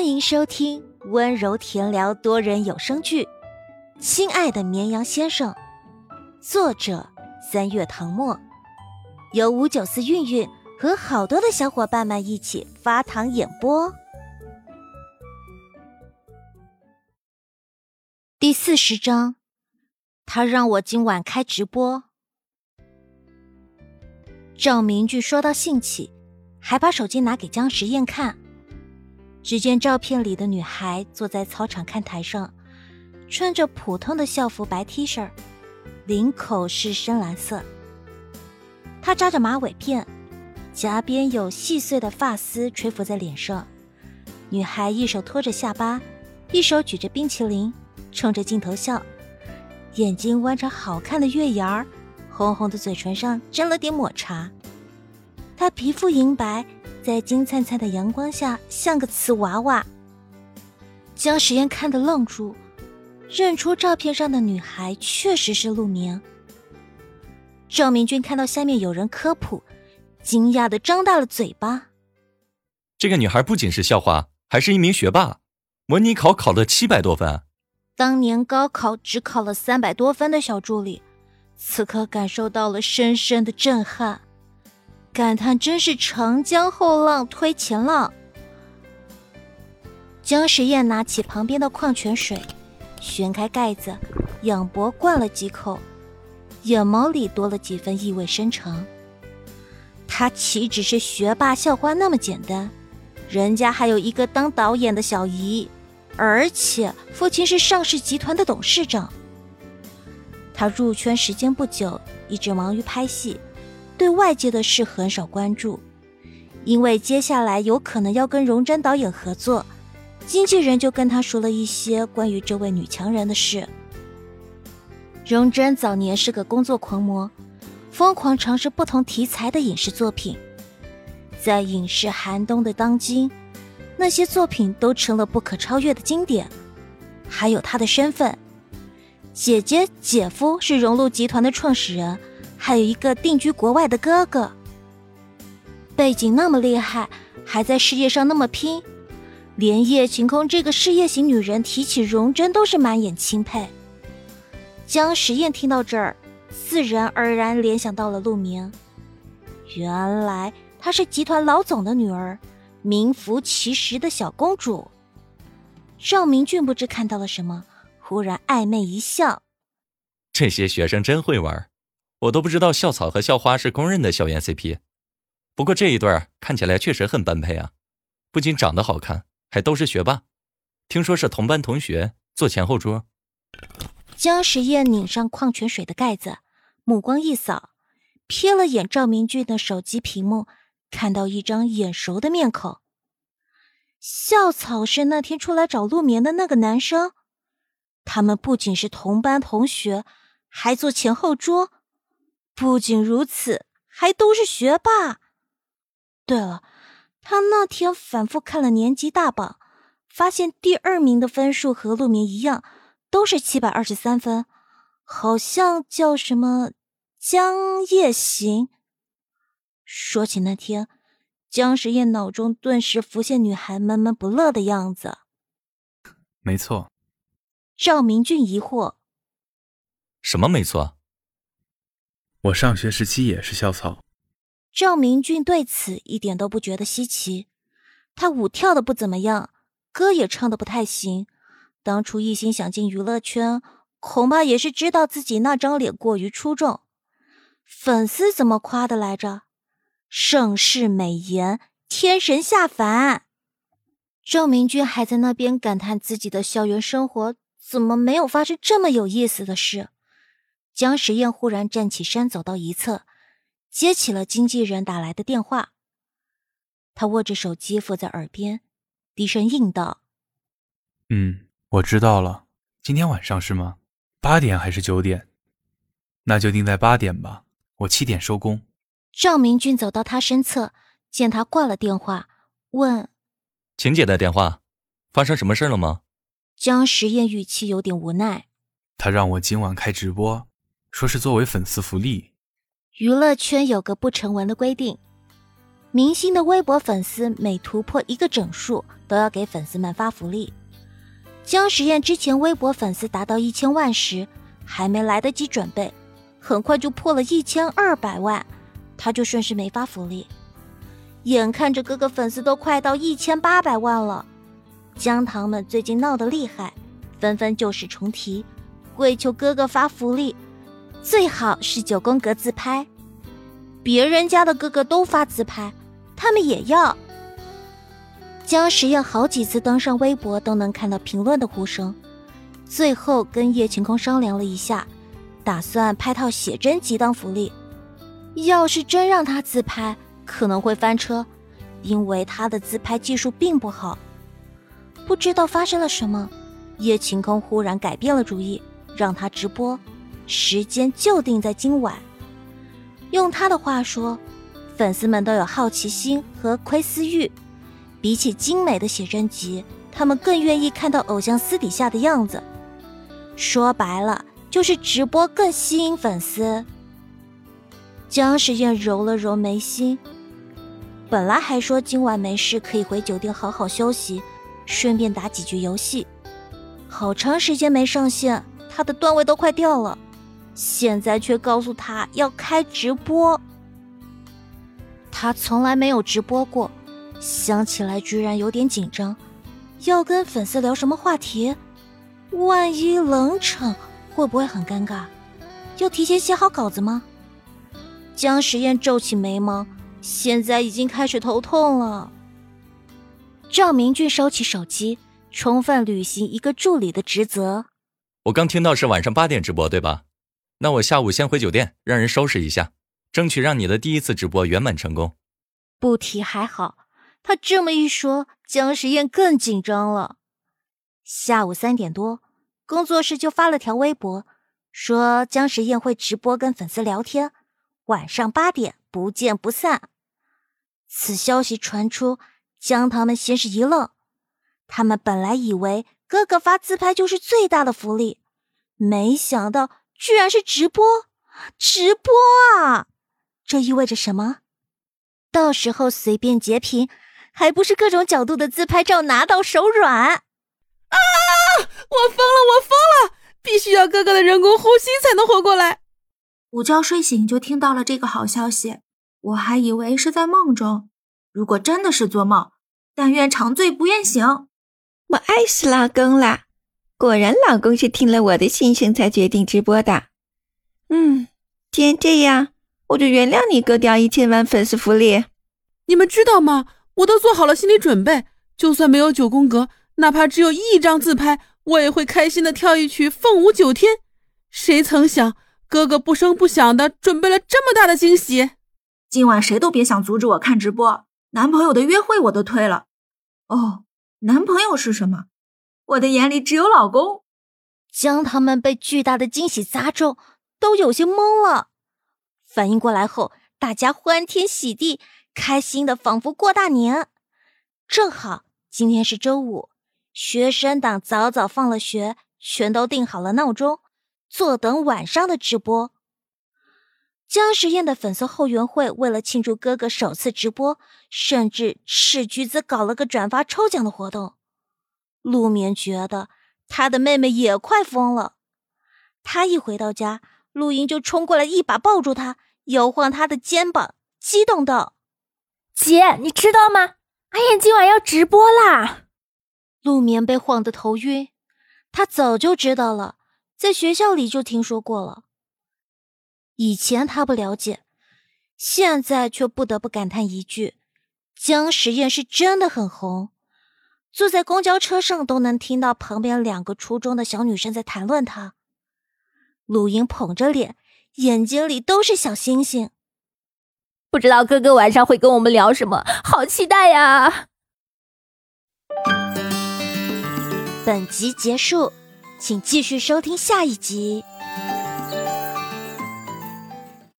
欢迎收听温柔甜聊多人有声剧《亲爱的绵羊先生》，作者三月唐末，由五九四韵韵和好多的小伙伴们一起发糖演播。第四十章，他让我今晚开直播。赵明俊说到兴起，还把手机拿给姜时宴看。只见照片里的女孩坐在操场看台上，穿着普通的校服白 T 恤，领口是深蓝色。她扎着马尾辫，颊边有细碎的发丝垂浮在脸上。女孩一手托着下巴，一手举着冰淇淋，冲着镜头笑，眼睛弯成好看的月牙儿，红红的嘴唇上沾了点抹茶。她皮肤银白。在金灿灿的阳光下，像个瓷娃娃。江时宴看得愣住，认出照片上的女孩确实是陆明。赵明君看到下面有人科普，惊讶的张大了嘴巴。这个女孩不仅是校花，还是一名学霸，模拟考考了七百多分。当年高考只考了三百多分的小助理，此刻感受到了深深的震撼。感叹真是长江后浪推前浪。姜时宴拿起旁边的矿泉水，旋开盖子，仰脖灌了几口，眼眸里多了几分意味深长。他岂只是学霸校花那么简单？人家还有一个当导演的小姨，而且父亲是上市集团的董事长。他入圈时间不久，一直忙于拍戏。对外界的事很少关注，因为接下来有可能要跟荣臻导演合作，经纪人就跟他说了一些关于这位女强人的事。荣臻早年是个工作狂魔，疯狂尝试不同题材的影视作品，在影视寒冬的当今，那些作品都成了不可超越的经典。还有他的身份，姐姐、姐夫是荣禄集团的创始人。还有一个定居国外的哥哥，背景那么厉害，还在事业上那么拼，连叶晴空这个事业型女人提起荣臻都是满眼钦佩。江时宴听到这儿，自然而然联想到了陆明，原来她是集团老总的女儿，名副其实的小公主。赵明俊不知看到了什么，忽然暧昧一笑：“这些学生真会玩。”我都不知道校草和校花是公认的校园 CP，不过这一对看起来确实很般配啊！不仅长得好看，还都是学霸，听说是同班同学，坐前后桌。江时宴拧上矿泉水的盖子，目光一扫，瞥了眼赵明俊的手机屏幕，看到一张眼熟的面孔。校草是那天出来找陆眠的那个男生，他们不仅是同班同学，还坐前后桌。不仅如此，还都是学霸。对了，他那天反复看了年级大榜，发现第二名的分数和陆明一样，都是七百二十三分，好像叫什么江夜行。说起那天，江时宴脑中顿时浮现女孩闷闷不乐的样子。没错。赵明俊疑惑：什么没错？我上学时期也是校草。赵明俊对此一点都不觉得稀奇。他舞跳的不怎么样，歌也唱的不太行。当初一心想进娱乐圈，恐怕也是知道自己那张脸过于出众。粉丝怎么夸的来着？盛世美颜，天神下凡。赵明俊还在那边感叹自己的校园生活怎么没有发生这么有意思的事。江时宴忽然站起身，走到一侧，接起了经纪人打来的电话。他握着手机附在耳边，低声应道：“嗯，我知道了。今天晚上是吗？八点还是九点？那就定在八点吧。我七点收工。”赵明俊走到他身侧，见他挂了电话，问：“秦姐的电话，发生什么事了吗？”江时宴语气有点无奈：“他让我今晚开直播。”说是作为粉丝福利。娱乐圈有个不成文的规定，明星的微博粉丝每突破一个整数，都要给粉丝们发福利。姜实验之前微博粉丝达到一千万时，还没来得及准备，很快就破了一千二百万，他就顺势没发福利。眼看着哥哥粉丝都快到一千八百万了，姜糖们最近闹得厉害，纷纷旧事重提，跪求哥哥发福利，最好是九宫格自拍。别人家的哥哥都发自拍，他们也要。姜实验好几次登上微博都能看到评论的呼声，最后跟叶晴空商量了一下，打算拍套写真集当福利。要是真让他自拍，可能会翻车，因为他的自拍技术并不好。不知道发生了什么，叶晴空忽然改变了主意，让他直播，时间就定在今晚。用他的话说，粉丝们都有好奇心和窥私欲，比起精美的写真集，他们更愿意看到偶像私底下的样子。说白了，就是直播更吸引粉丝。姜时宴揉了揉眉心。本来还说今晚没事，可以回酒店好好休息，顺便打几局游戏。好长时间没上线，他的段位都快掉了。现在却告诉他要开直播。他从来没有直播过，想起来居然有点紧张。要跟粉丝聊什么话题？万一冷场，会不会很尴尬？要提前写好稿子吗？江时宴皱起眉毛。现在已经开始头痛了。赵明俊收起手机，充分履行一个助理的职责。我刚听到是晚上八点直播，对吧？那我下午先回酒店，让人收拾一下，争取让你的第一次直播圆满成功。不提还好，他这么一说，姜时宴更紧张了。下午三点多，工作室就发了条微博，说姜时宴会直播跟粉丝聊天，晚上八点不见不散。此消息传出，姜糖们先是一愣，他们本来以为哥哥发自拍就是最大的福利，没想到居然是直播，直播啊！这意味着什么？到时候随便截屏，还不是各种角度的自拍照拿到手软？啊！我疯了，我疯了！必须要哥哥的人工呼吸才能活过来。午觉睡醒就听到了这个好消息。我还以为是在梦中，如果真的是做梦，但愿长醉不愿醒。我爱死老公了，果然老公是听了我的心声才决定直播的。嗯，既然这样，我就原谅你割掉一千万粉丝福利。你们知道吗？我都做好了心理准备，就算没有九宫格，哪怕只有一张自拍，我也会开心的跳一曲凤舞九天。谁曾想，哥哥不声不响的准备了这么大的惊喜。今晚谁都别想阻止我看直播，男朋友的约会我都推了。哦，男朋友是什么？我的眼里只有老公。江他们被巨大的惊喜砸中，都有些懵了。反应过来后，大家欢天喜地，开心的仿佛过大年。正好今天是周五，学生党早早放了学，全都定好了闹钟，坐等晚上的直播。姜时宴的粉丝后援会为了庆祝哥哥首次直播，甚至斥巨资搞了个转发抽奖的活动。陆眠觉得他的妹妹也快疯了。他一回到家，陆莹就冲过来，一把抱住他，摇晃他的肩膀，激动道：“姐，你知道吗？阿燕今晚要直播啦！”陆眠被晃得头晕。他早就知道了，在学校里就听说过了。以前他不了解，现在却不得不感叹一句：“姜实验是真的很红。”坐在公交车上都能听到旁边两个初中的小女生在谈论他。陆莹捧着脸，眼睛里都是小星星。不知道哥哥晚上会跟我们聊什么，好期待呀！本集结束，请继续收听下一集。